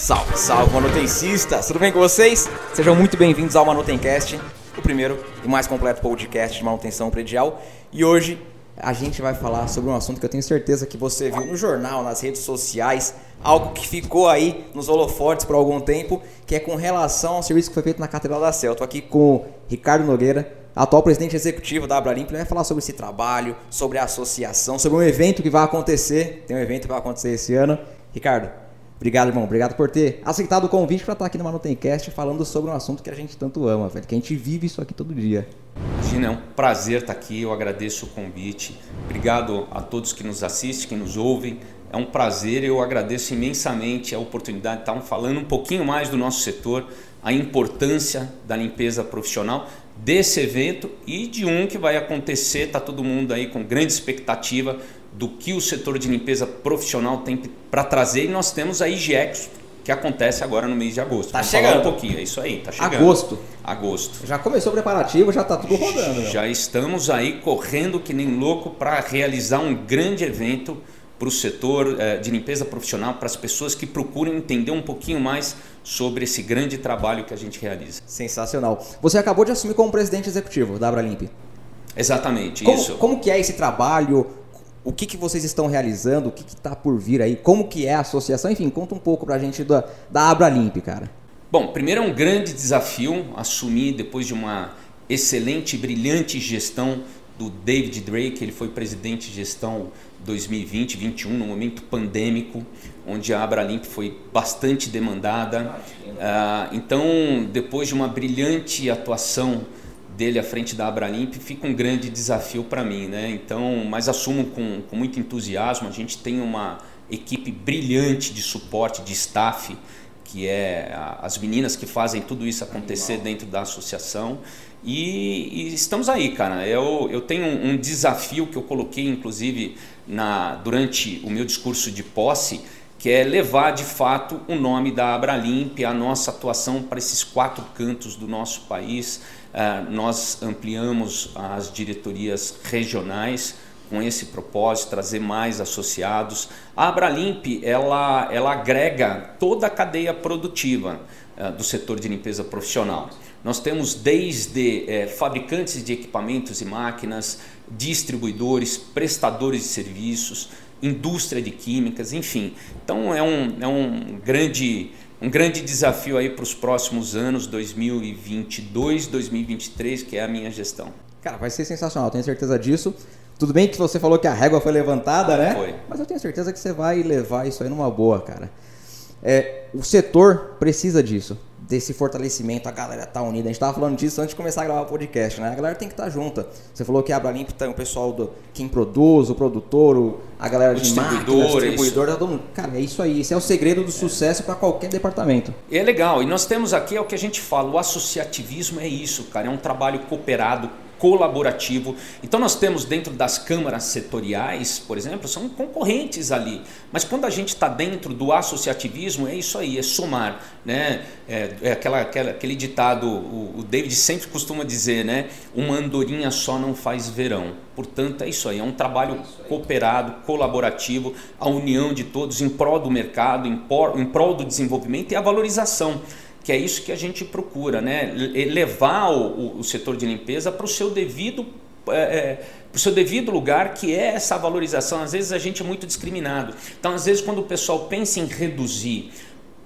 Salve, salve, manutencistas! Tudo bem com vocês? Sejam muito bem-vindos ao Manutencast, o primeiro e mais completo podcast de manutenção predial. E hoje a gente vai falar sobre um assunto que eu tenho certeza que você viu no jornal, nas redes sociais, algo que ficou aí nos holofotes por algum tempo, que é com relação ao serviço que foi feito na Catedral da Céu. Estou aqui com o Ricardo Nogueira, atual presidente executivo da Abralimp, ele vai falar sobre esse trabalho, sobre a associação, sobre um evento que vai acontecer. Tem um evento que vai acontecer esse ano. Ricardo, obrigado, irmão. Obrigado por ter aceitado o convite para estar aqui no Manutencast falando sobre um assunto que a gente tanto ama, velho, que a gente vive isso aqui todo dia. Imagina, é um prazer estar aqui. Eu agradeço o convite. Obrigado a todos que nos assistem, que nos ouvem. É um prazer, eu agradeço imensamente a oportunidade de estar falando um pouquinho mais do nosso setor, a importância da limpeza profissional desse evento e de um que vai acontecer, está todo mundo aí com grande expectativa do que o setor de limpeza profissional tem para trazer e nós temos a IGEX que acontece agora no mês de agosto. Tá chegando um pouquinho, é isso aí, tá chegando. Agosto. Agosto. Já começou o preparativo, já está tudo rodando. Já meu. estamos aí correndo que nem louco para realizar um grande evento para o setor eh, de limpeza profissional, para as pessoas que procuram entender um pouquinho mais sobre esse grande trabalho que a gente realiza. Sensacional. Você acabou de assumir como presidente executivo da Abralimp. Exatamente, como, isso. Como que é esse trabalho? O que, que vocês estão realizando? O que está por vir aí? Como que é a associação? Enfim, conta um pouco para a gente da, da Abralimp, cara. Bom, primeiro é um grande desafio assumir depois de uma excelente e brilhante gestão do David Drake, ele foi presidente de gestão 2020-21, no momento pandêmico, onde a Abralimp foi bastante demandada. Ah, então, depois de uma brilhante atuação dele à frente da Abralimp, fica um grande desafio para mim. Né? Então, mas assumo com, com muito entusiasmo, a gente tem uma equipe brilhante de suporte, de staff, que é as meninas que fazem tudo isso acontecer dentro da associação. E, e, estamos aí, cara. Eu, eu tenho um, um, desafio que eu coloquei, inclusive, na, durante o meu discurso de posse, que é levar de fato o nome da Abralimp, a nossa atuação para esses quatro cantos do nosso país. Uh, nós ampliamos as diretorias regionais com esse propósito, trazer mais associados. A Abralimp, ela, ela agrega toda a cadeia produtiva uh, do setor de limpeza profissional. Nós temos desde é, fabricantes de equipamentos e máquinas, distribuidores, prestadores de serviços, indústria de químicas, enfim. Então é um, é um, grande, um grande desafio aí para os próximos anos, 2022, 2023, que é a minha gestão. Cara, vai ser sensacional, tenho certeza disso. Tudo bem que você falou que a régua foi levantada, né? Foi. Mas eu tenho certeza que você vai levar isso aí numa boa, cara. É, o setor precisa disso desse fortalecimento, a galera tá unida. A gente tava falando disso antes de começar a gravar o podcast, né? A galera tem que estar tá junta. Você falou que a Abralimp tem o pessoal do quem produz, o produtor, o, a galera o de distribuidor, distribuidor, tá todo. Cara, é isso aí. Esse é o segredo do sucesso para qualquer departamento. E é legal. E nós temos aqui é o que a gente fala, o associativismo é isso, cara. É um trabalho cooperado, colaborativo. Então nós temos dentro das câmaras setoriais, por exemplo, são concorrentes ali. Mas quando a gente está dentro do associativismo, é isso aí, é somar. Né? É, é aquela, aquela, aquele ditado, o, o, David sempre costuma dizer, né? uma andorinha só não faz verão. Portanto, é isso aí, é um trabalho cooperado, colaborativo, a união de todos em prol do mercado, em, por, em prol do desenvolvimento e a valorização que é isso que a gente procura, né? levar o, o setor de limpeza para o seu devido é, é para o seu devido lugar, que é essa valorização. Às vezes a gente é muito discriminado. Então, às vezes, quando o pessoal pensa em reduzir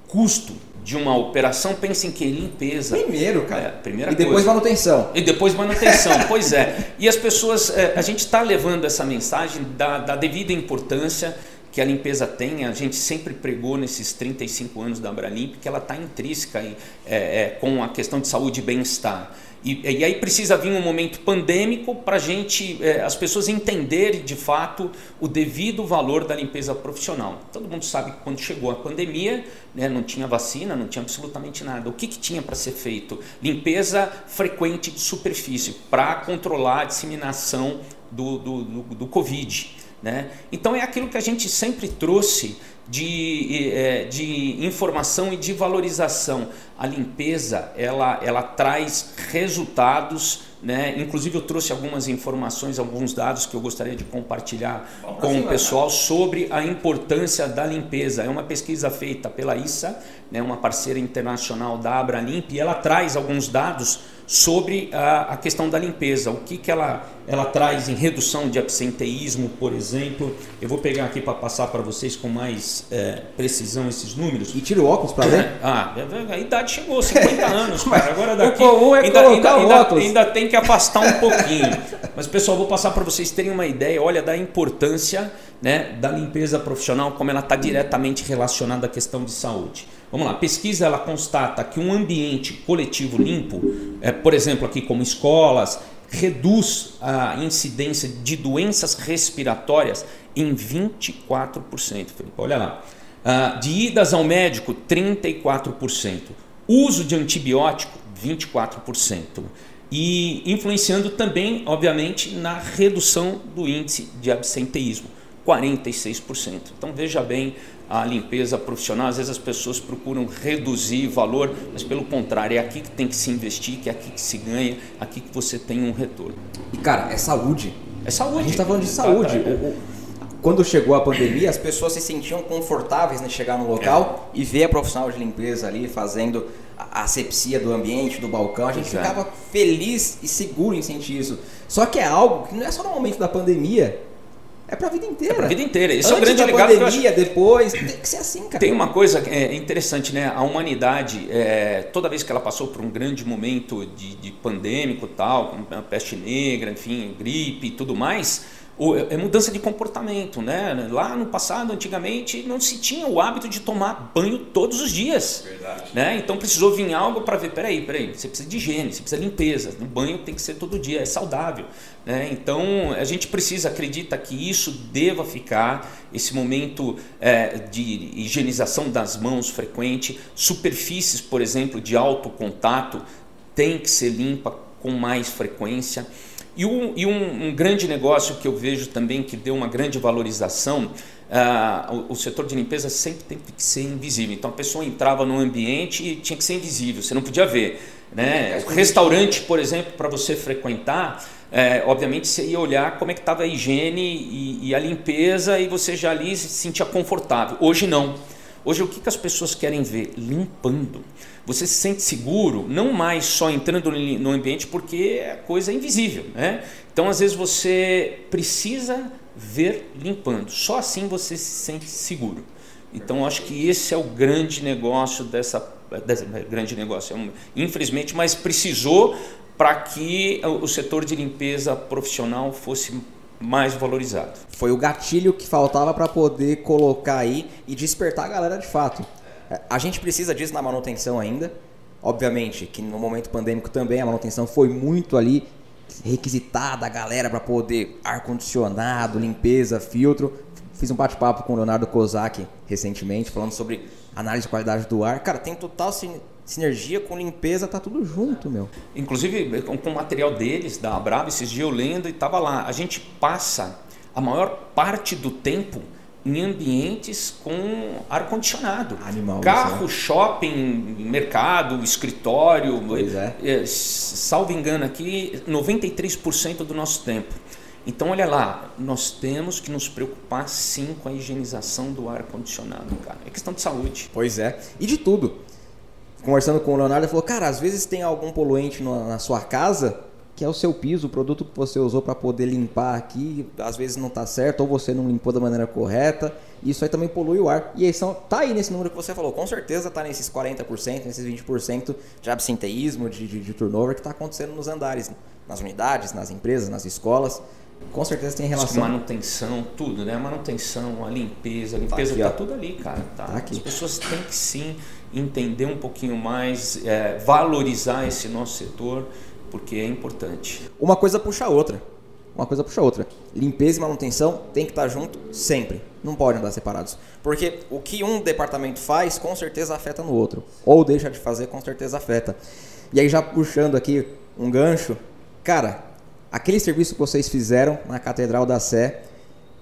custo de uma operação, pensa em que? Limpeza. Primeiro, cara. É, primeira e depois coisa. manutenção. E depois manutenção, pois é. E as pessoas, é, a gente está levando essa mensagem da, da devida importância que a limpeza tem, a gente sempre pregou nesses 35 anos da Abralimp que ela está intrínseca é, é, com a questão de saúde e bem-estar. E, e, aí precisa vir um momento pandêmico para gente, é, as pessoas entenderem de fato o devido valor da limpeza profissional. Todo mundo sabe que quando chegou a pandemia, né, não tinha vacina, não tinha absolutamente nada. O que, que tinha para ser feito? Limpeza frequente de superfície para controlar a disseminação do, do, do, do Covid. Né? Então é aquilo que a gente sempre trouxe de, é, de informação e de valorização. A limpeza ela, ela traz resultados né? Inclusive eu trouxe algumas informações, alguns dados que eu gostaria de compartilhar com o pessoal sobre a importância da limpeza. É uma pesquisa feita pela ISA, né, uma parceira internacional da Abralimp, e ela traz alguns dados sobre a, a, questão da limpeza, o que, que ela, ela traz em redução de absenteísmo, por exemplo. Eu vou pegar aqui para passar para vocês com mais é, precisão esses números. E tira o óculos para ver? Ah, a idade chegou, 50 anos, cara. Agora daqui o é ainda, ainda, ainda, ainda, tem que afastar um pouquinho. Mas pessoal, vou passar para vocês terem uma ideia, olha, da importância né, da limpeza profissional, como ela está diretamente relacionada à questão de saúde. Vamos lá, pesquisa ela constata que um ambiente coletivo limpo, é, por exemplo, aqui como escolas, reduz a incidência de doenças respiratórias em 24%. Felipe, olha lá. Ah, de idas ao médico, 34%. Uso de antibiótico, 24%. E influenciando também, obviamente, na redução do índice de absenteísmo, 46%. Então veja bem a limpeza profissional. Às vezes as pessoas procuram reduzir valor, mas pelo contrário, é aqui que tem que se investir, que é aqui que se ganha, aqui que você tem um retorno. E cara, é saúde. É saúde. A gente está falando de saúde. É. Quando chegou a pandemia, as pessoas se sentiam confortáveis em chegar no local é. e ver a profissional de limpeza ali fazendo a asepsia do ambiente, do balcão. A gente Exato. ficava feliz e seguro em sentir isso. Só que é algo que não é só no momento da pandemia é pra vida inteira. É pra vida inteira. Isso Antes é um grande da legado. Pandemia, acho... depois, tem que ser assim, cara. Tem uma coisa é, interessante, né? A humanidade, é, toda vez que ela passou por um grande momento de, de pandêmico tal, como a peste negra, enfim, gripe e tudo mais, é mudança de comportamento, né? Lá no passado, antigamente, não se tinha o hábito de tomar banho todos os dias. Verdade. Né? Então precisou vir algo para ver, peraí, peraí, você precisa de higiene, você precisa de limpeza. O banho tem que ser todo dia, é saudável. Né? Então a gente precisa, acredita que isso deva ficar, esse momento é, de higienização das mãos frequente, superfícies, por exemplo, de alto contato, tem que ser limpa com mais frequência. E, um, e um, um, grande negócio que eu vejo também que deu uma grande valorização, uh, o, o, setor de limpeza sempre tem que ser invisível. Então a pessoa entrava no ambiente e tinha que ser invisível, você não podia ver. Né? O restaurante, por exemplo, para você frequentar, é, obviamente você ia olhar como é que estava a higiene e, e, a limpeza e você já ali se sentia confortável. Hoje não. Hoje o que, que as pessoas querem ver? Limpando. Você se sente seguro, não mais só entrando no ambiente porque é coisa invisível. Né? Então, às vezes, você precisa ver limpando. Só assim você se sente seguro. Então, acho que esse é o grande negócio dessa. dessa grande negócio, é infelizmente, mas precisou para que o setor de limpeza profissional fosse mais valorizado. Foi o gatilho que faltava para poder colocar aí e despertar a galera de fato. É, a gente precisa disso na manutenção ainda. Obviamente que no momento pandêmico também a manutenção foi muito ali requisitada a galera para poder ar-condicionado, limpeza, filtro. Fiz um bate-papo com o Leonardo Kozak recentemente, falando sobre análise de qualidade do ar. Cara, tem total sinergia com limpeza, tá tudo junto, meu. Inclusive, com, o material deles, da Brava, esses dias eu lendo e tava lá. A gente passa a maior parte do tempo em ambientes com ar-condicionado. Animal. Carro, shopping, mercado, escritório. Pois é. é salvo engano aqui, 93% do nosso tempo. Então, olha lá, nós temos que nos preocupar sim com a higienização do ar-condicionado, cara. É questão de saúde. Pois é. E de tudo. Conversando com o Leonardo, ele falou, cara, às vezes tem algum poluente na sua casa que é o seu piso, o produto que você usou para poder limpar aqui, às vezes não está certo, ou você não limpou da maneira correta, isso aí também polui o ar. E aí são, tá aí nesse número que você falou, com certeza está nesses 40%, nesses 20% de absenteísmo, de, de, de turnover que está acontecendo nos andares, nas unidades, nas empresas, nas escolas. Com certeza tem relação. Manutenção, tudo, né? A manutenção, a limpeza, a limpeza tá, tá tudo ali, cara. Tá? tá aqui. As pessoas têm que sim entender um pouquinho mais, é, valorizar esse nosso setor porque é importante. Uma coisa puxa a outra. Uma coisa puxa a outra. Limpeza e manutenção tem que estar junto sempre. Não podem andar separados. Porque o que um departamento faz, com certeza afeta no outro. Ou deixa de fazer, com certeza afeta. E aí, já puxando aqui um gancho, cara, aquele serviço que vocês fizeram na Catedral da Sé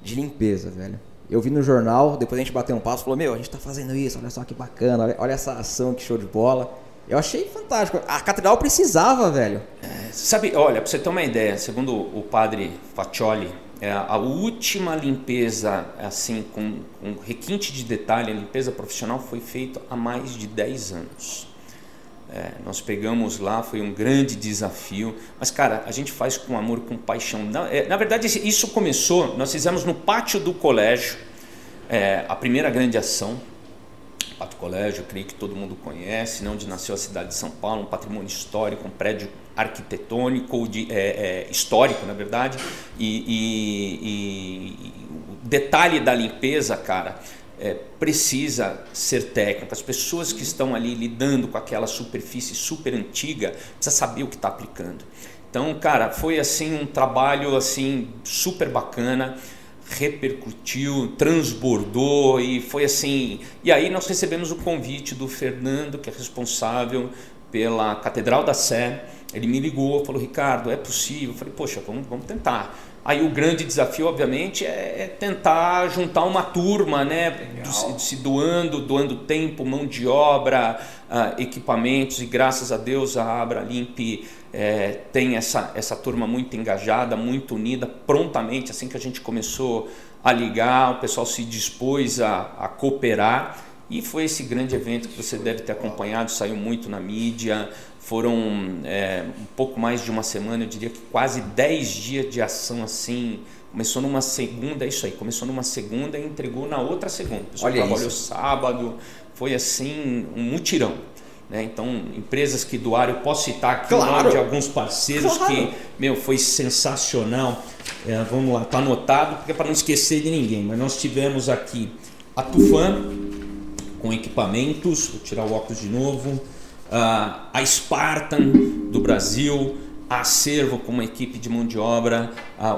de limpeza, velho. Eu vi no jornal, depois a gente bateu um passo falou: Meu, a gente tá fazendo isso, olha só que bacana, olha, olha essa ação, que show de bola. Eu achei fantástico. A catedral precisava, velho. É, sabe, olha, para você ter uma ideia, segundo o padre Faccioli, é, a última limpeza, assim, com, com requinte de detalhe, a limpeza profissional foi feita há mais de 10 anos. É, nós pegamos lá, foi um grande desafio, mas cara, a gente faz com amor, com paixão. Na, é, na verdade, isso começou, nós fizemos no pátio do colégio, é, a primeira grande ação. Pátio Colégio, creio que todo mundo conhece, né, onde nasceu a cidade de São Paulo, um patrimônio histórico, um prédio arquitetônico, de, é, é, histórico, na verdade, e, e, e, o detalhe da limpeza, cara, é, precisa ser técnico. As pessoas que estão ali lidando com aquela superfície super antiga precisa saber o que está aplicando. Então, cara, foi assim um trabalho assim super bacana, repercutiu, transbordou e foi assim. E aí nós recebemos o convite do Fernando, que é responsável pela Catedral da Sé. Ele me ligou, falou: Ricardo, é possível? Eu falei: Poxa, vamos, vamos tentar. Aí o grande desafio, obviamente, é, é tentar juntar uma turma, né? Do, se doando, doando tempo, mão de obra, uh, equipamentos, e graças a Deus a Abralimp é, tem essa, essa turma muito engajada, muito unida, prontamente, assim que a gente começou a ligar, o pessoal se dispôs a, a cooperar. E foi esse grande evento que você deve ter acompanhado, saiu muito na mídia, foram é, um pouco mais de uma semana, eu diria que quase 10 dias de ação assim. Começou numa segunda, é isso aí, começou numa segunda e entregou na outra segunda. O pessoal Olha trabalhou isso. sábado, foi assim um mutirão. Né? Então, empresas que doaram, eu posso citar aqui claro. o nome de alguns parceiros claro. que, meu, foi sensacional. É, vamos lá, tá anotado, porque é para não esquecer de ninguém. Mas nós tivemos aqui a Tufan com equipamentos, vou tirar o óculos de novo a Spartan do Brasil, a Acervo com uma equipe de mão de obra,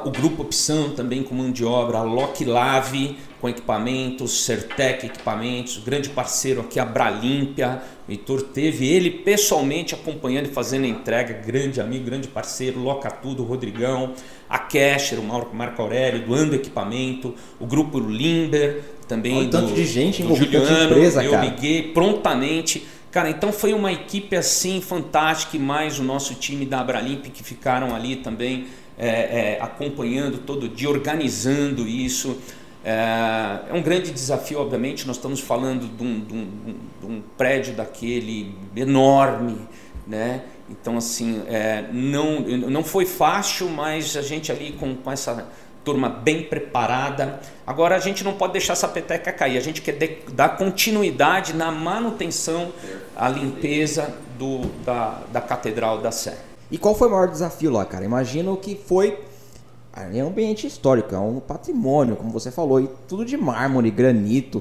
o Grupo Opção também com mão de obra, a Lock Lave com equipamentos, Certec equipamentos, grande parceiro aqui a Bralímpia, o Heitor teve ele pessoalmente acompanhando e fazendo a entrega, grande amigo, grande parceiro, Loca Tudo, Rodrigão, a Casher, o Marco Aurélio, doando equipamento, o Grupo Limber, também Olha, do, tanto de gente envolvida Juliano, empresa, eu cara. liguei prontamente Cara, então foi uma equipe assim fantástica, e mais o nosso time da Abralimp que ficaram ali também é, é, acompanhando todo dia, organizando isso. É, é, um grande desafio, obviamente. Nós estamos falando de um, de um, de um prédio daquele enorme, né? Então, assim, é, não, não foi fácil, mas a gente ali com, com essa turma bem preparada. Agora a gente não pode deixar essa peteca cair, a gente quer dar continuidade na manutenção, a limpeza do, da, da Catedral da Sé. E qual foi o maior desafio lá, cara? Imagino que foi. É um ambiente histórico, é um patrimônio, como você falou, e tudo de mármore, granito.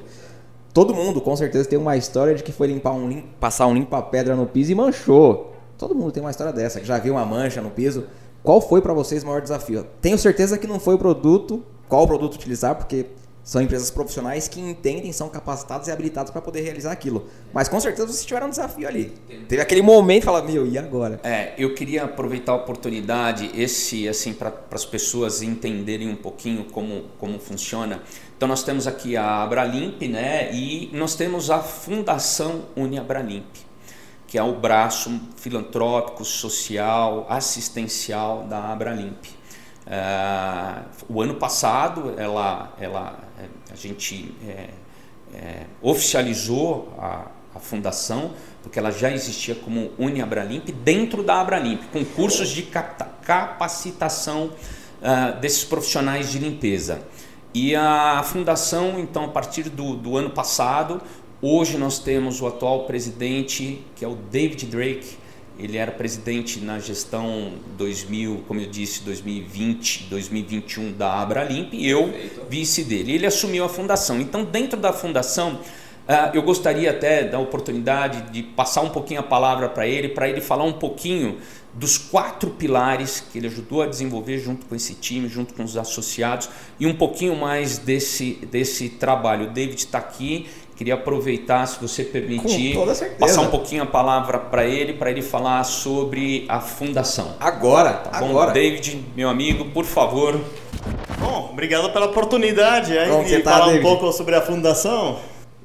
Todo mundo com certeza tem uma história de que foi limpar um, passar um limpa-pedra no piso e manchou. Todo mundo tem uma história dessa, que já viu uma mancha no piso. Qual foi para vocês o maior desafio? Tenho certeza que não foi o produto, qual produto utilizar, porque são empresas profissionais que entendem, são capacitados e habilitados para poder realizar aquilo. Mas com certeza vocês tiveram um desafio ali. Teve aquele momento de falar, meu, e agora? É, eu queria aproveitar a oportunidade, esse, assim, para as pessoas entenderem um pouquinho como, como funciona. Então nós temos aqui a Abralimp, né? E nós temos a Fundação Uniabralimp que é o braço filantrópico, social, assistencial da Abralimp. Uh, o ano passado, ela, ela, a gente é, é, oficializou a, a, fundação, porque ela já existia como Uniabralimp, dentro da Abralimp, com cursos de capacitação uh, desses profissionais de limpeza. E a fundação, então, a partir do, do ano passado, Hoje nós temos o atual presidente, que é o David Drake. Ele era presidente na gestão 2000, como eu disse, 2020, 2021 da Abralimp e eu vice dele. Ele assumiu a fundação. Então, dentro da fundação, ah, eu gostaria até da oportunidade de passar um pouquinho a palavra para ele, para ele falar um pouquinho dos quatro pilares que ele ajudou a desenvolver junto com esse time, junto com os associados e um pouquinho mais desse, desse trabalho. O David está aqui Queria aproveitar, se você permitir, passar um pouquinho a palavra para ele, para ele falar sobre a fundação. Agora, tá bom? Agora. David, meu amigo, por favor. Bom, obrigado pela oportunidade aí de tá, falar David? um pouco sobre a fundação.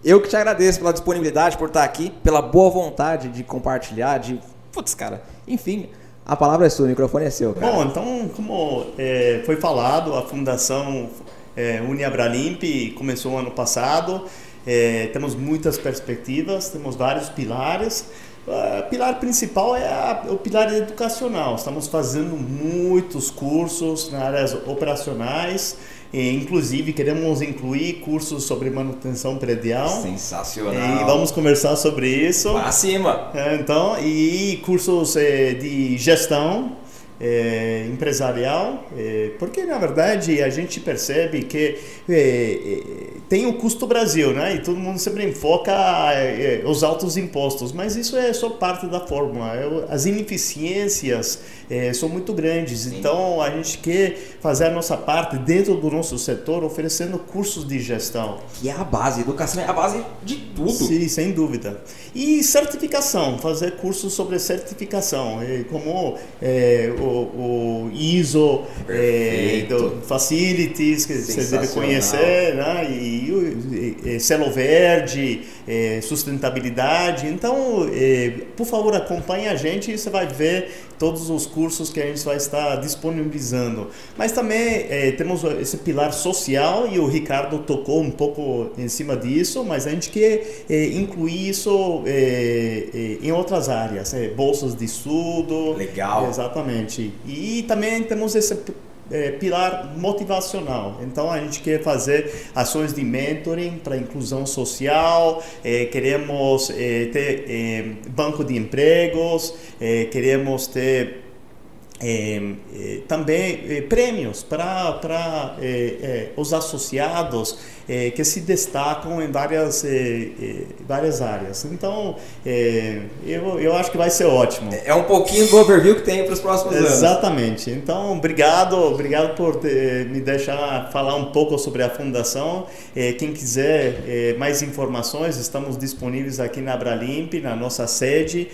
Eu que te agradeço pela disponibilidade, por estar aqui, pela boa vontade de compartilhar, de. Putz, cara, enfim. A palavra é sua, o microfone é seu, cara. Bom, então, como é, foi falado, a Fundação é, Uniabralimp começou ano passado. É, temos muitas perspectivas, temos vários pilares. O pilar principal é a, o pilar educacional. Estamos fazendo muitos cursos nas áreas operacionais. E, inclusive, queremos incluir cursos sobre manutenção predial. Sensacional. E vamos conversar sobre isso. Para cima. É, então, e cursos de gestão é, empresarial, é, porque na verdade a gente percebe que é, é tem o custo Brasil, né? E todo mundo sempre enfoca é, os altos impostos, mas isso é só parte da fórmula. As ineficiências é, são muito grandes, Sim. então a gente quer fazer a nossa parte dentro do nosso setor, oferecendo cursos de gestão. Que é a base, educação é a base de tudo. Sim, sem dúvida. E certificação, fazer cursos sobre certificação, como o o, o ISO é, do Facilities, que você deve conhecer, né? e, o e, Selo Verde, é, sustentabilidade. Então, é, por favor, acompanhe a gente e você vai ver todos os cursos que a gente vai estar disponibilizando. Mas também é, temos esse pilar social e o Ricardo tocou um pouco em cima disso, mas a gente quer é, incluir isso é, é em outras áreas, bolsas de estudo. Legal. Exatamente. E também temos esse é, pilar motivacional. Então a gente quer fazer ações de mentoring para inclusão social, é, queremos é, ter é, banco de empregos, é, queremos ter é, também prêmios para os associados que se destacam em várias, várias áreas. Então, eu, eu acho que vai ser ótimo. É um pouquinho do overview que tem para os próximos anos. Exatamente. Então, obrigado, obrigado por ter, me deixar falar um pouco sobre a fundação. quem quiser mais informações, estamos disponíveis aqui na Abralimp, na nossa sede.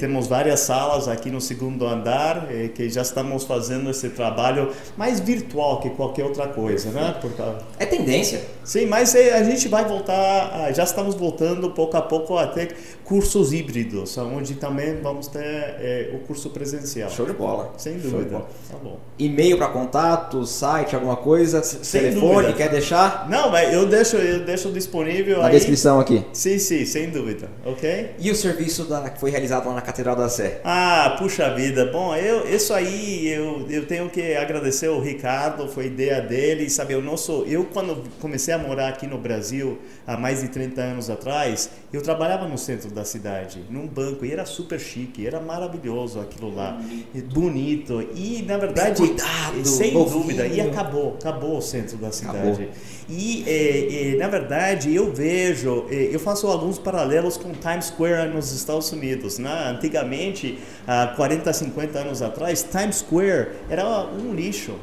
temos várias salas aqui no segundo andar que já estamos fazendo esse trabalho mais virtual que qualquer outra coisa, né? Porque... É tendência. Sim, mas é, a gente vai voltar, já estamos voltando pouco a pouco a ter cursos híbridos, onde também vamos ter é, o curso presencial. Show de bola. Sem dúvida. Tá bom. E-mail para contato, site, alguma coisa, sem telefone, dúvida. quer deixar? Não, mas eu deixo, eu deixo disponível na aí. descrição aqui. Sim, sim, sem dúvida. Ok? E o serviço da, que foi realizado lá na Catedral da Sé? Ah, puxa vida. Bom, eu, isso aí eu, eu tenho que agradecer o Ricardo, foi ideia dele, sabe, o nosso, eu quando comecei a morar aqui no Brasil há mais de 30 anos atrás, eu trabalhava no centro da cidade, num banco, e era super chique, era maravilhoso aquilo lá, bonito, e na verdade, cuidado, sem dúvida, e acabou, acabou o centro da cidade. Acabou. E, é, é, na verdade, eu vejo, é, eu faço alguns paralelos com Times Square nos Estados Unidos. Né? Antigamente, há 40, 50 anos atrás, Times Square era um lixo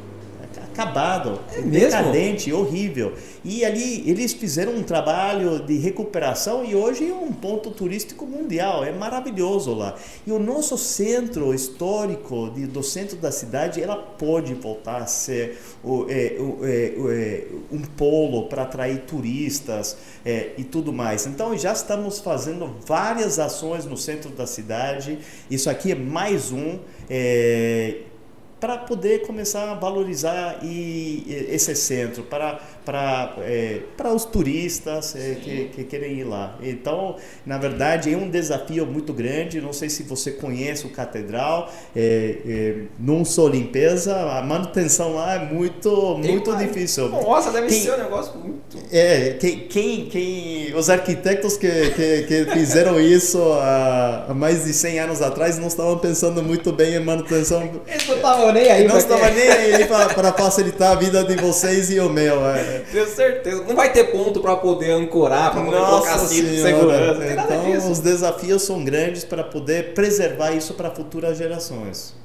acabado, é decadente, horrível. E ali eles fizeram um trabalho de recuperação e hoje é um ponto turístico mundial, é maravilhoso lá. E o nosso centro histórico de, do centro da cidade, ela pode voltar a ser o, é, o, é, é um polo para atrair turistas é, e tudo mais. Então já estamos fazendo várias ações no centro da cidade. Isso aqui é mais um. Para poder começar a valorizar e, esse centro, para para é, para os turistas é, que, que, querem ir lá. Então, na verdade, é um desafio muito grande. Não sei se você conhece o Catedral. É, é não sou limpeza, a manutenção lá é muito muito Tem, difícil. Nossa, deve quem, ser um negócio muito. É quem, quem, quem os arquitetos que, que, que fizeram isso há, mais de 100 anos atrás não estavam pensando muito bem em manutenção. Eles nem aí. Não estavam nem aí para facilitar a vida de vocês e o meu. É. Tenho certeza. Não vai ter ponto para poder ancorar, para poder colocar cinto de segurança. Então, os desafios são grandes para poder preservar isso para futuras gerações.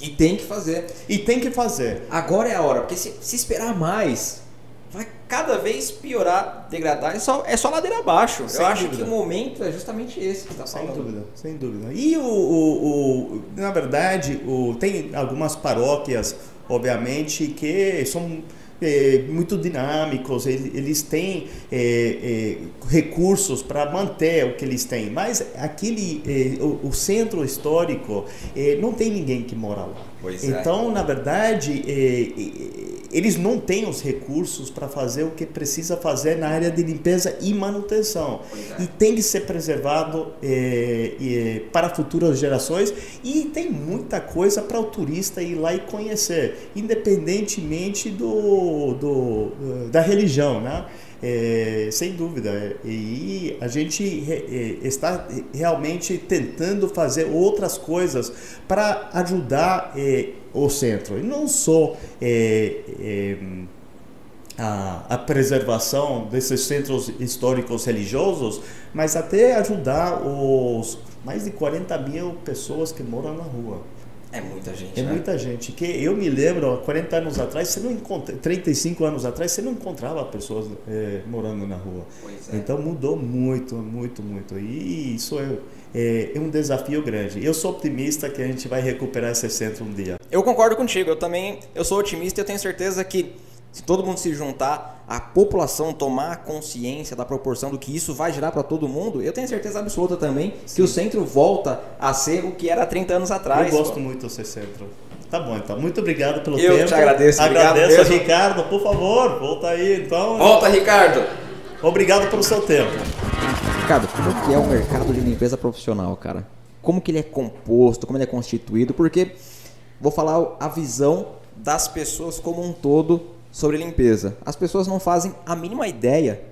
E tem que fazer. E tem que fazer. Agora é a hora, porque se, se esperar mais, vai cada vez piorar, degradar, é só, é só ladeira abaixo. Sem Eu dúvida. acho que o momento é justamente esse que está falando. Sem dúvida, sem dúvida. E o, o, o, na verdade, o, tem algumas paróquias, obviamente, que são é, muito dinâmicos, eles têm é, é, recursos para manter o que eles têm, mas aquele o, o, centro histórico não tem ninguém que mora lá. Pois é. então, na verdade, eles não têm os recursos para fazer o que precisa fazer na área de limpeza e manutenção. É. E tem que ser preservado é, é, para futuras gerações. E tem muita coisa para o turista ir lá e conhecer, independentemente do, do da religião, né? É, sem dúvida. E a gente é, está realmente tentando fazer outras coisas para ajudar é, o centro. E não só é, é, a, a, preservação desses centros históricos religiosos, mas até ajudar os mais de 40 mil pessoas que moram na rua. É muita gente. É né? muita gente. Que eu me lembro, há 40 anos atrás, você não encontra, 35 anos atrás, você não encontrava pessoas é, morando na rua. É. Então mudou muito, muito, muito. E isso é, é, é, um desafio grande. Eu sou optimista que a gente vai recuperar esse centro um dia. Eu concordo contigo. Eu também, eu sou otimista e eu tenho certeza que se todo mundo se juntar, a população tomar consciência da proporção do que isso vai gerar para todo mundo, eu tenho certeza absoluta também Sim. que o centro volta a ser o que era 30 anos atrás. Eu gosto pô. muito desse centro. Tá bom, então. Muito obrigado pelo eu tempo. Eu te agradeço. Agradeço a Ricardo, por favor, volta aí, então. Volta, Ricardo. Obrigado pelo seu tempo. Ricardo, como que é o mercado de limpeza profissional, cara? Como que ele é composto, como ele é constituído? Porque vou falar a visão das pessoas como um todo sobre limpeza. As pessoas não fazem a mínima ideia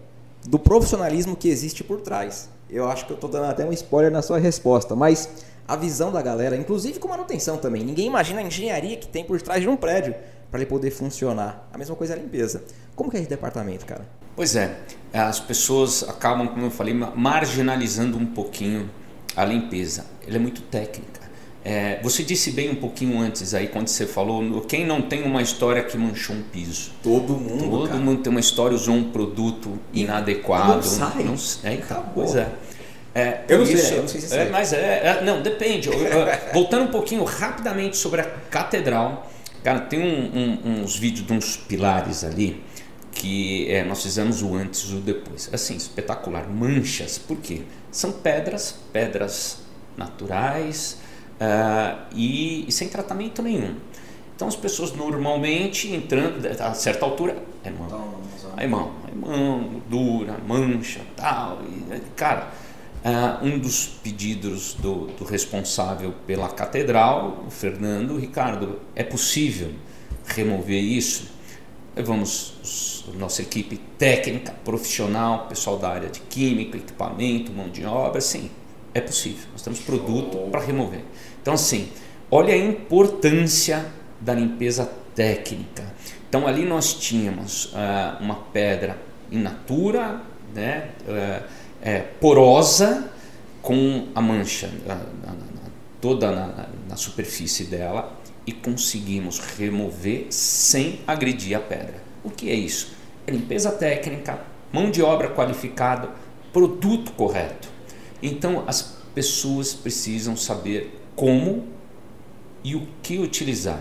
do profissionalismo que existe por trás. Eu acho que eu estou dando até um spoiler na sua resposta, mas a visão da galera, inclusive com manutenção também. Ninguém imagina a engenharia que tem por trás de um prédio para ele poder funcionar. A mesma coisa é a limpeza. Como que é esse departamento, cara? Pois é, as pessoas acabam, como eu falei, marginalizando um pouquinho a limpeza. Ela é muito técnica. É, você disse bem um pouquinho antes aí, quando você falou, quem não tem uma história que manchou um piso? Todo mundo. Todo cara. mundo tem uma história, usou um produto e inadequado. Não sai. Não, é, acabou. Pois é. É, eu, não isso, sei, eu não sei se é, mas é, é, não, depende. voltando um pouquinho rapidamente sobre a catedral, cara, tem um, um, uns vídeos de uns pilares ali que é, nós fizemos o antes e o depois. Assim, espetacular. Manchas, por quê? São pedras, pedras naturais, uh, e, e, sem tratamento nenhum. Então as pessoas normalmente entrando a certa altura, é mão, é mão, é mão, dura, mancha, tal. E, cara, uh, um dos pedidos do, do, responsável pela catedral, o Fernando, Ricardo, é possível remover isso? Vamos, nossa equipe técnica, profissional, pessoal da área de química, equipamento, mão de obra, sim, é possível. Nós temos produto para remover. Então, assim, olha a importância da limpeza técnica. Então, ali nós tínhamos uh, uma pedra in natura, né, uh, é, porosa, com a mancha uh, toda na, na superfície dela e conseguimos remover sem agredir a pedra. O que é isso? É limpeza técnica, mão de obra qualificada, produto correto. Então as pessoas precisam saber como e o que utilizar.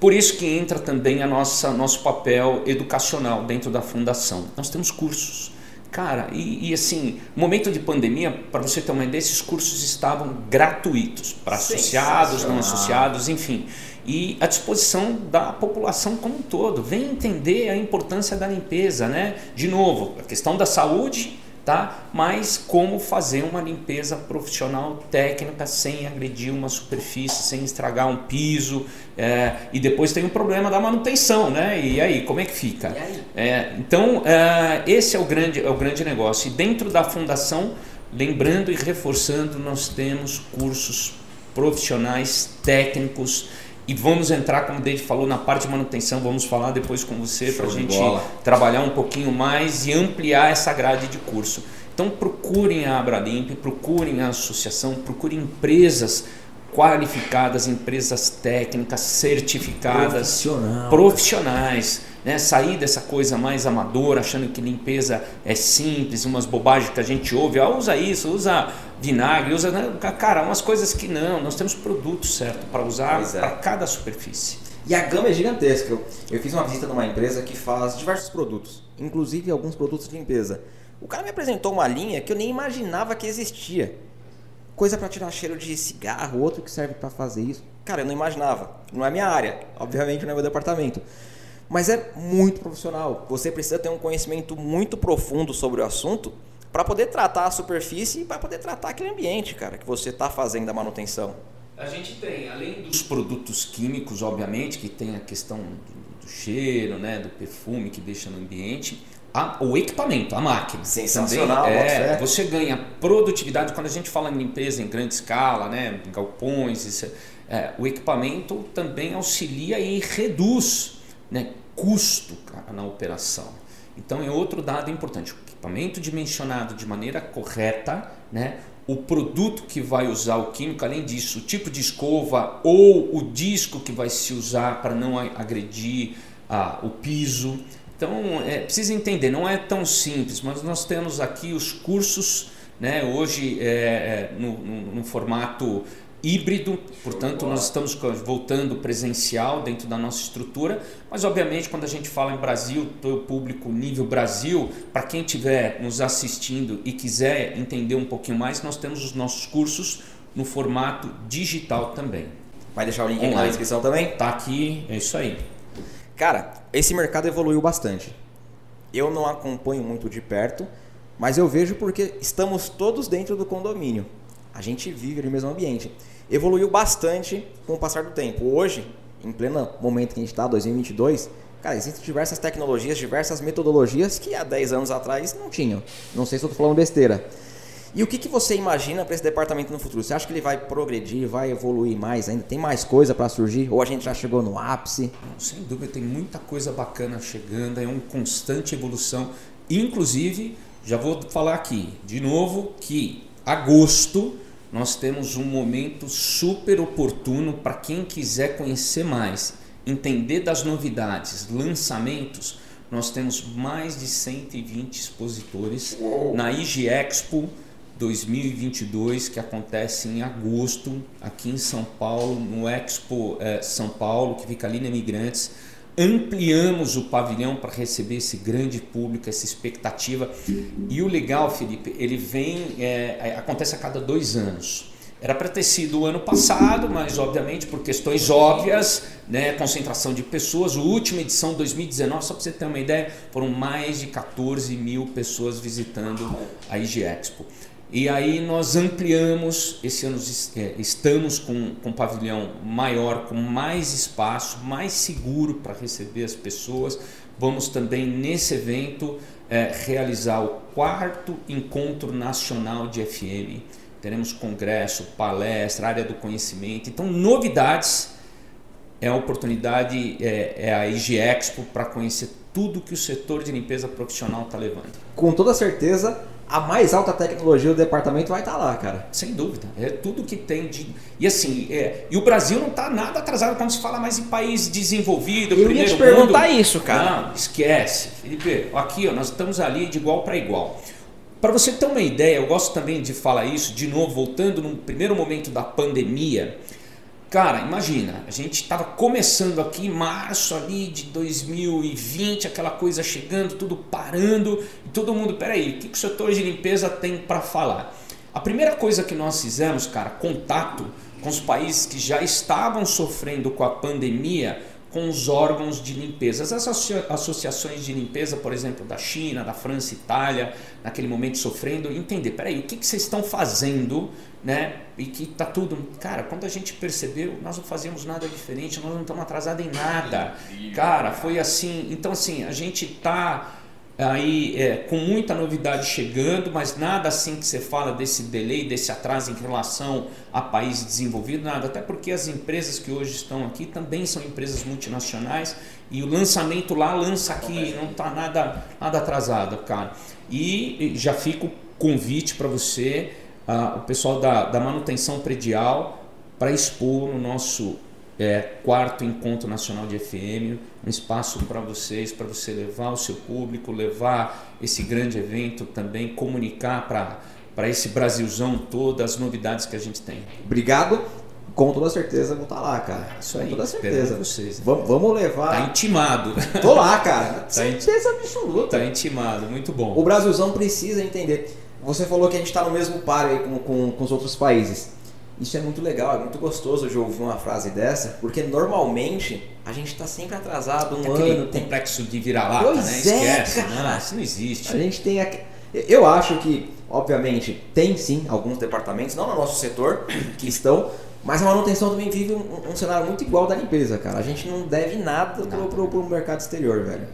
Por isso que entra também a nossa nosso papel educacional dentro da fundação. Nós temos cursos. Cara, e, e assim, momento de pandemia, para você ter uma ideia, esses cursos estavam gratuitos para associados, não associados, enfim. E à disposição da população como um todo. Vem entender a importância da limpeza, né? De novo, a questão da saúde tá? Mas como fazer uma limpeza profissional técnica sem agredir uma superfície, sem estragar um piso, é, e depois tem o problema da manutenção, né? E aí, como é que fica? É, então, é, esse é o grande, é o grande negócio. E dentro da fundação, lembrando e reforçando, nós temos cursos profissionais técnicos e vamos entrar, como o David falou, na parte de manutenção. Vamos falar depois com você para a gente bola. trabalhar um pouquinho mais e ampliar essa grade de curso. Então procurem a Abralimp, procurem a associação, procurem empresas qualificadas, empresas técnicas, certificadas, profissionais né? Sair dessa coisa mais amadora, achando que limpeza é simples, umas bobagens que a gente ouve, ah, usa isso, usa vinagre, usa. Né? Cara, umas coisas que não, nós temos produto certo para usar é. para cada superfície. E a gama é gigantesca. Eu, eu fiz uma visita numa empresa que faz diversos produtos, inclusive alguns produtos de limpeza. O cara me apresentou uma linha que eu nem imaginava que existia. Coisa para tirar cheiro de cigarro, outro que serve para fazer isso. Cara, eu não imaginava. Não é minha área, obviamente não é meu departamento. Mas é muito profissional. Você precisa ter um conhecimento muito profundo sobre o assunto para poder tratar a superfície e para poder tratar aquele ambiente, cara, que você está fazendo a manutenção. A gente tem, além dos produtos químicos, obviamente, que tem a questão do, do cheiro, né, do perfume que deixa no ambiente, a, o equipamento, a máquina. Sensacional. Também, é, você ganha produtividade quando a gente fala em limpeza em grande escala, né, em galpões, isso, é, o equipamento também auxilia e reduz né, custo cara, na operação. Então é outro dado importante. O equipamento dimensionado de maneira correta, né, o produto que vai usar o químico, além disso, o tipo de escova ou o disco que vai se usar para não agredir ah, o piso. Então, é, precisa entender, não é tão simples, mas nós temos aqui os cursos, né, hoje é, é no, no, no formato híbrido, portanto nós estamos voltando presencial dentro da nossa estrutura, mas obviamente quando a gente fala em Brasil, o público nível Brasil, para quem estiver nos assistindo e quiser entender um pouquinho mais, nós temos os nossos cursos no formato digital também. Vai deixar o link Online. na descrição também? Tá aqui, é isso aí. Cara, esse mercado evoluiu bastante. Eu não acompanho muito de perto, mas eu vejo porque estamos todos dentro do condomínio. A gente vive no mesmo ambiente evoluiu bastante com o passar do tempo. Hoje, em pleno momento que a gente está, 2022, cara, existem diversas tecnologias, diversas metodologias que há 10 anos atrás não tinham. Não sei se eu estou falando besteira. E o que, que você imagina para esse departamento no futuro? Você acha que ele vai progredir, vai evoluir mais ainda? Tem mais coisa para surgir? Ou a gente já chegou no ápice? Sem dúvida, tem muita coisa bacana chegando, é uma constante evolução. Inclusive, já vou falar aqui de novo que agosto nós temos um momento super oportuno para quem quiser conhecer mais, entender das novidades, lançamentos. Nós temos mais de 120 expositores na IG Expo 2022, que acontece em agosto, aqui em São Paulo, no Expo eh, São Paulo, que fica ali na Imigrantes ampliamos o pavilhão para receber esse grande público, essa expectativa. E o legal, Felipe, ele vem, é acontece a cada dois anos. Era para ter sido o ano passado, mas obviamente por questões óbvias, né, concentração de pessoas. A última edição, 2019, só para você ter uma ideia, foram mais de 14 mil pessoas visitando a IG Expo. E aí nós ampliamos, esse ano é, estamos com, com um pavilhão maior, com mais espaço, mais seguro para receber as pessoas. Vamos também nesse evento é, realizar o quarto encontro nacional de FM. Teremos congresso, palestra, área do conhecimento. Então, novidades é a oportunidade, é, é a IG Expo para conhecer tudo que o setor de limpeza profissional está levando. Com toda certeza, a mais alta tecnologia do departamento vai estar tá lá, cara. Sem dúvida. É tudo que tem de. E assim, é... e o Brasil não está nada atrasado quando se fala mais em país desenvolvido. Eu ia te perguntar mundo. isso, cara. Não, esquece. Felipe, aqui ó, nós estamos ali de igual para igual. Para você ter uma ideia, eu gosto também de falar isso, de novo, voltando no primeiro momento da pandemia. Cara, imagina, a gente estava começando aqui em março ali de 2020, aquela coisa chegando, tudo parando, e todo mundo, peraí, o que, que o setor de limpeza tem para falar? A primeira coisa que nós fizemos, cara, contato com os países que já estavam sofrendo com a pandemia, com os órgãos de limpeza. As associações de limpeza, por exemplo, da China, da França, Itália, naquele momento sofrendo, entender, peraí, o que, que vocês estão fazendo, né? E que tá tudo... Cara, quando a gente percebeu, nós não fazíamos nada diferente, nós não estamos atrasados em nada. Cara, foi assim... Então, assim, a gente tá aí é, com muita novidade chegando, mas nada assim que você fala desse delay, desse atraso em relação a país desenvolvido, nada, até porque as empresas que hoje estão aqui também são empresas multinacionais e o lançamento lá lança aqui, não está nada, nada atrasado, cara. E já fica o convite para você, uh, o pessoal da, da manutenção predial, para expor no nosso é, quarto encontro nacional de FM, um espaço para vocês, para você levar o seu público, levar esse grande evento também, comunicar para para esse Brasilzão todo as novidades que a gente tem. Obrigado. Com toda certeza vou estar tá lá, cara. Isso aí, com toda certeza. Vocês. Vamos, vamos levar. Tá intimado. Tô lá, cara. Tá certeza absoluta. Tá intimado, muito bom. O Brasilzão precisa entender. Você falou que a gente está no mesmo par aí com, com, com os outros países. Isso é muito legal, é muito gostoso de ouvir uma frase dessa, porque normalmente a gente está sempre atrasado um tem ano. Tem complexo de virar-lata, né? Esquece. É, não, isso não existe. A gente tem. Aqui... Eu acho que, obviamente, tem sim alguns departamentos, não no nosso setor, que estão, mas a manutenção também vive um, um cenário muito igual da limpeza, cara. A gente não deve nada, nada. Pro, pro, pro mercado exterior, velho.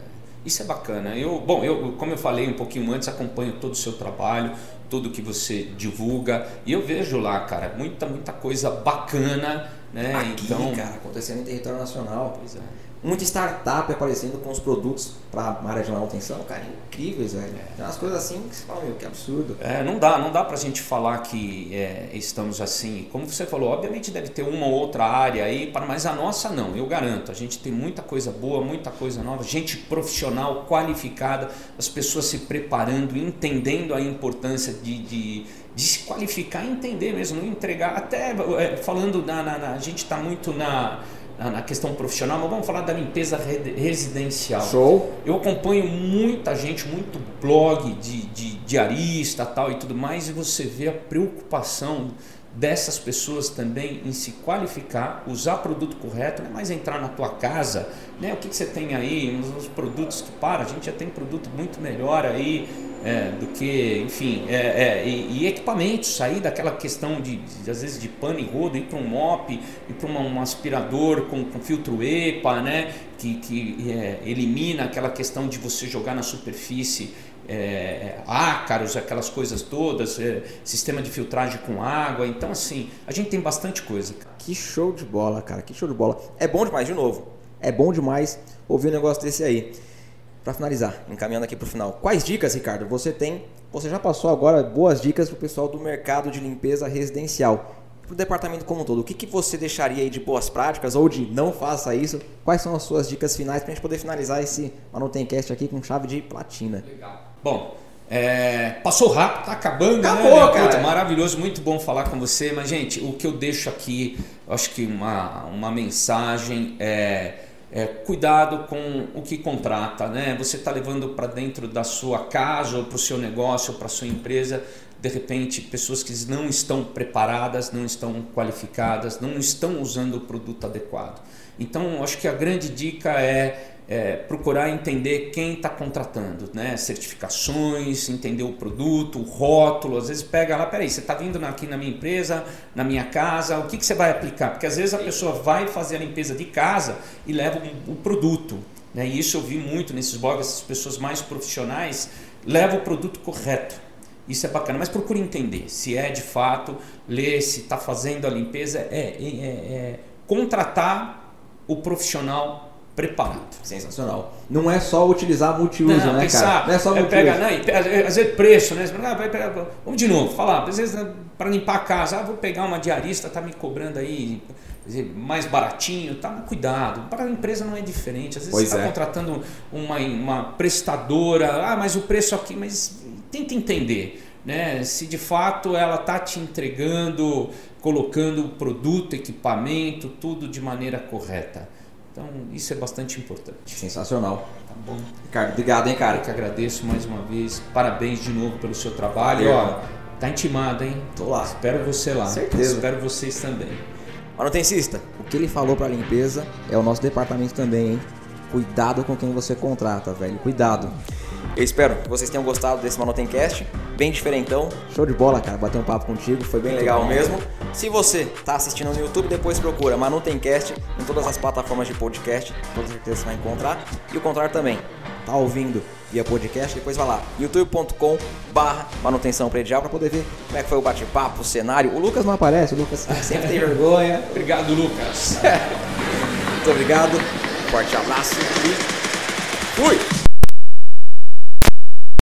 Isso é bacana. Eu, bom, eu, como eu falei um pouquinho antes, acompanho todo o seu trabalho, tudo que você divulga e eu vejo lá, cara, muita muita coisa bacana, né? Aqui, então, cara, acontecendo em território nacional. Pois é muita startup aparecendo com os produtos para a área de manutenção, cara, incríveis, velho. É. Tem umas coisas assim que você fala, meu, que absurdo. É, não dá, não dá pra gente falar que é, estamos assim. Como você falou, obviamente deve ter uma ou outra área aí, mas a nossa não, eu garanto. A gente tem muita coisa boa, muita coisa nova, gente profissional, qualificada, as pessoas se preparando, entendendo a importância de, de de se qualificar e entender mesmo, não entregar. Até é, falando na, na, na a gente está muito na na questão profissional, mas vamos falar da limpeza residencial. Show. Eu acompanho muita gente, muito blog de, de diarista tal e tudo mais, e você vê a preocupação dessas pessoas também em se qualificar, usar produto correto, não é mais entrar na tua casa, né? O que, que você tem aí, os produtos que para, a gente já tem produto muito melhor aí, é, do que, enfim, é, é, e, e, equipamentos, sair daquela questão de, de, às vezes de pano e rodo, ir para um mop, ir para um aspirador com, com, filtro EPA, né, que, que é, elimina aquela questão de você jogar na superfície é, ácaros, aquelas coisas todas, é, sistema de filtragem com água, então assim, a gente tem bastante coisa. Que show de bola, cara, que show de bola. É bom demais, de novo, é bom demais ouvir um negócio desse aí. Para finalizar, encaminhando aqui para o final, quais dicas, Ricardo, você tem? Você já passou agora boas dicas para o pessoal do mercado de limpeza residencial. Para o departamento como um todo, o que, que você deixaria aí de boas práticas ou de não faça isso? Quais são as suas dicas finais para a gente poder finalizar esse Manutencast aqui com chave de platina? Legal. Bom, é, passou rápido, tá acabando, né, Acabou, né? Cara. Puta, maravilhoso, muito bom falar com você. Mas, gente, o que eu deixo aqui, acho que uma, uma mensagem é é, cuidado com o que contrata, né? Você está levando para dentro da sua casa ou para o seu negócio ou para sua empresa, de repente, pessoas que não estão preparadas, não estão qualificadas, não estão usando o produto adequado. Então, acho que a grande dica é é, procurar entender quem está contratando, né? certificações, entender o produto, o rótulo. Às vezes pega lá, peraí, você está vindo aqui na minha empresa, na minha casa, o que, que você vai aplicar? Porque às vezes a pessoa vai fazer a limpeza de casa e leva o, o produto. Né? E isso eu vi muito nesses blogs, essas pessoas mais profissionais levam o produto correto. Isso é bacana, mas procure entender se é de fato, ler se está fazendo a limpeza, é, é, é contratar o profissional preparado. Sensacional. Não é só utilizar multiuso, não, né, pensar, cara? Não é só multiuso. Pega, não, às vezes preço, né? Vamos de novo, falar, às vezes né, para limpar a casa, ah, vou pegar uma diarista, tá me cobrando aí mais baratinho, tá? Cuidado, para a empresa não é diferente. Às vezes pois você está é. contratando uma, uma prestadora, ah, mas o preço aqui, mas tenta entender. Né? Se de fato ela está te entregando, colocando o produto, equipamento, tudo de maneira correta. Então, isso é bastante importante. Sensacional. Tá bom. Ricardo, obrigado, hein, cara? Eu que agradeço mais uma vez. Parabéns de novo pelo seu trabalho. Valeu. Ó, tá intimado, hein? Tô lá. Espero você lá. Certeza. Espero vocês também. Manutencista, o que ele falou para limpeza é o nosso departamento também, hein? Cuidado com quem você contrata, velho. Cuidado. Eu espero que vocês tenham gostado desse Manutencast. Bem diferentão. Show de bola, cara. Bater um papo contigo. Foi bem legal mesmo. Se você está assistindo no YouTube, depois procura Manutencast em todas as plataformas de podcast. Com certeza você vai encontrar. E o contrário também. Tá ouvindo via podcast, depois vai lá, youtube.com barra manutenção predial para poder ver como é que foi o bate-papo, o cenário. O Lucas não aparece, o Lucas sempre tem vergonha. Obrigado, Lucas. Muito obrigado. Forte abraço e fui!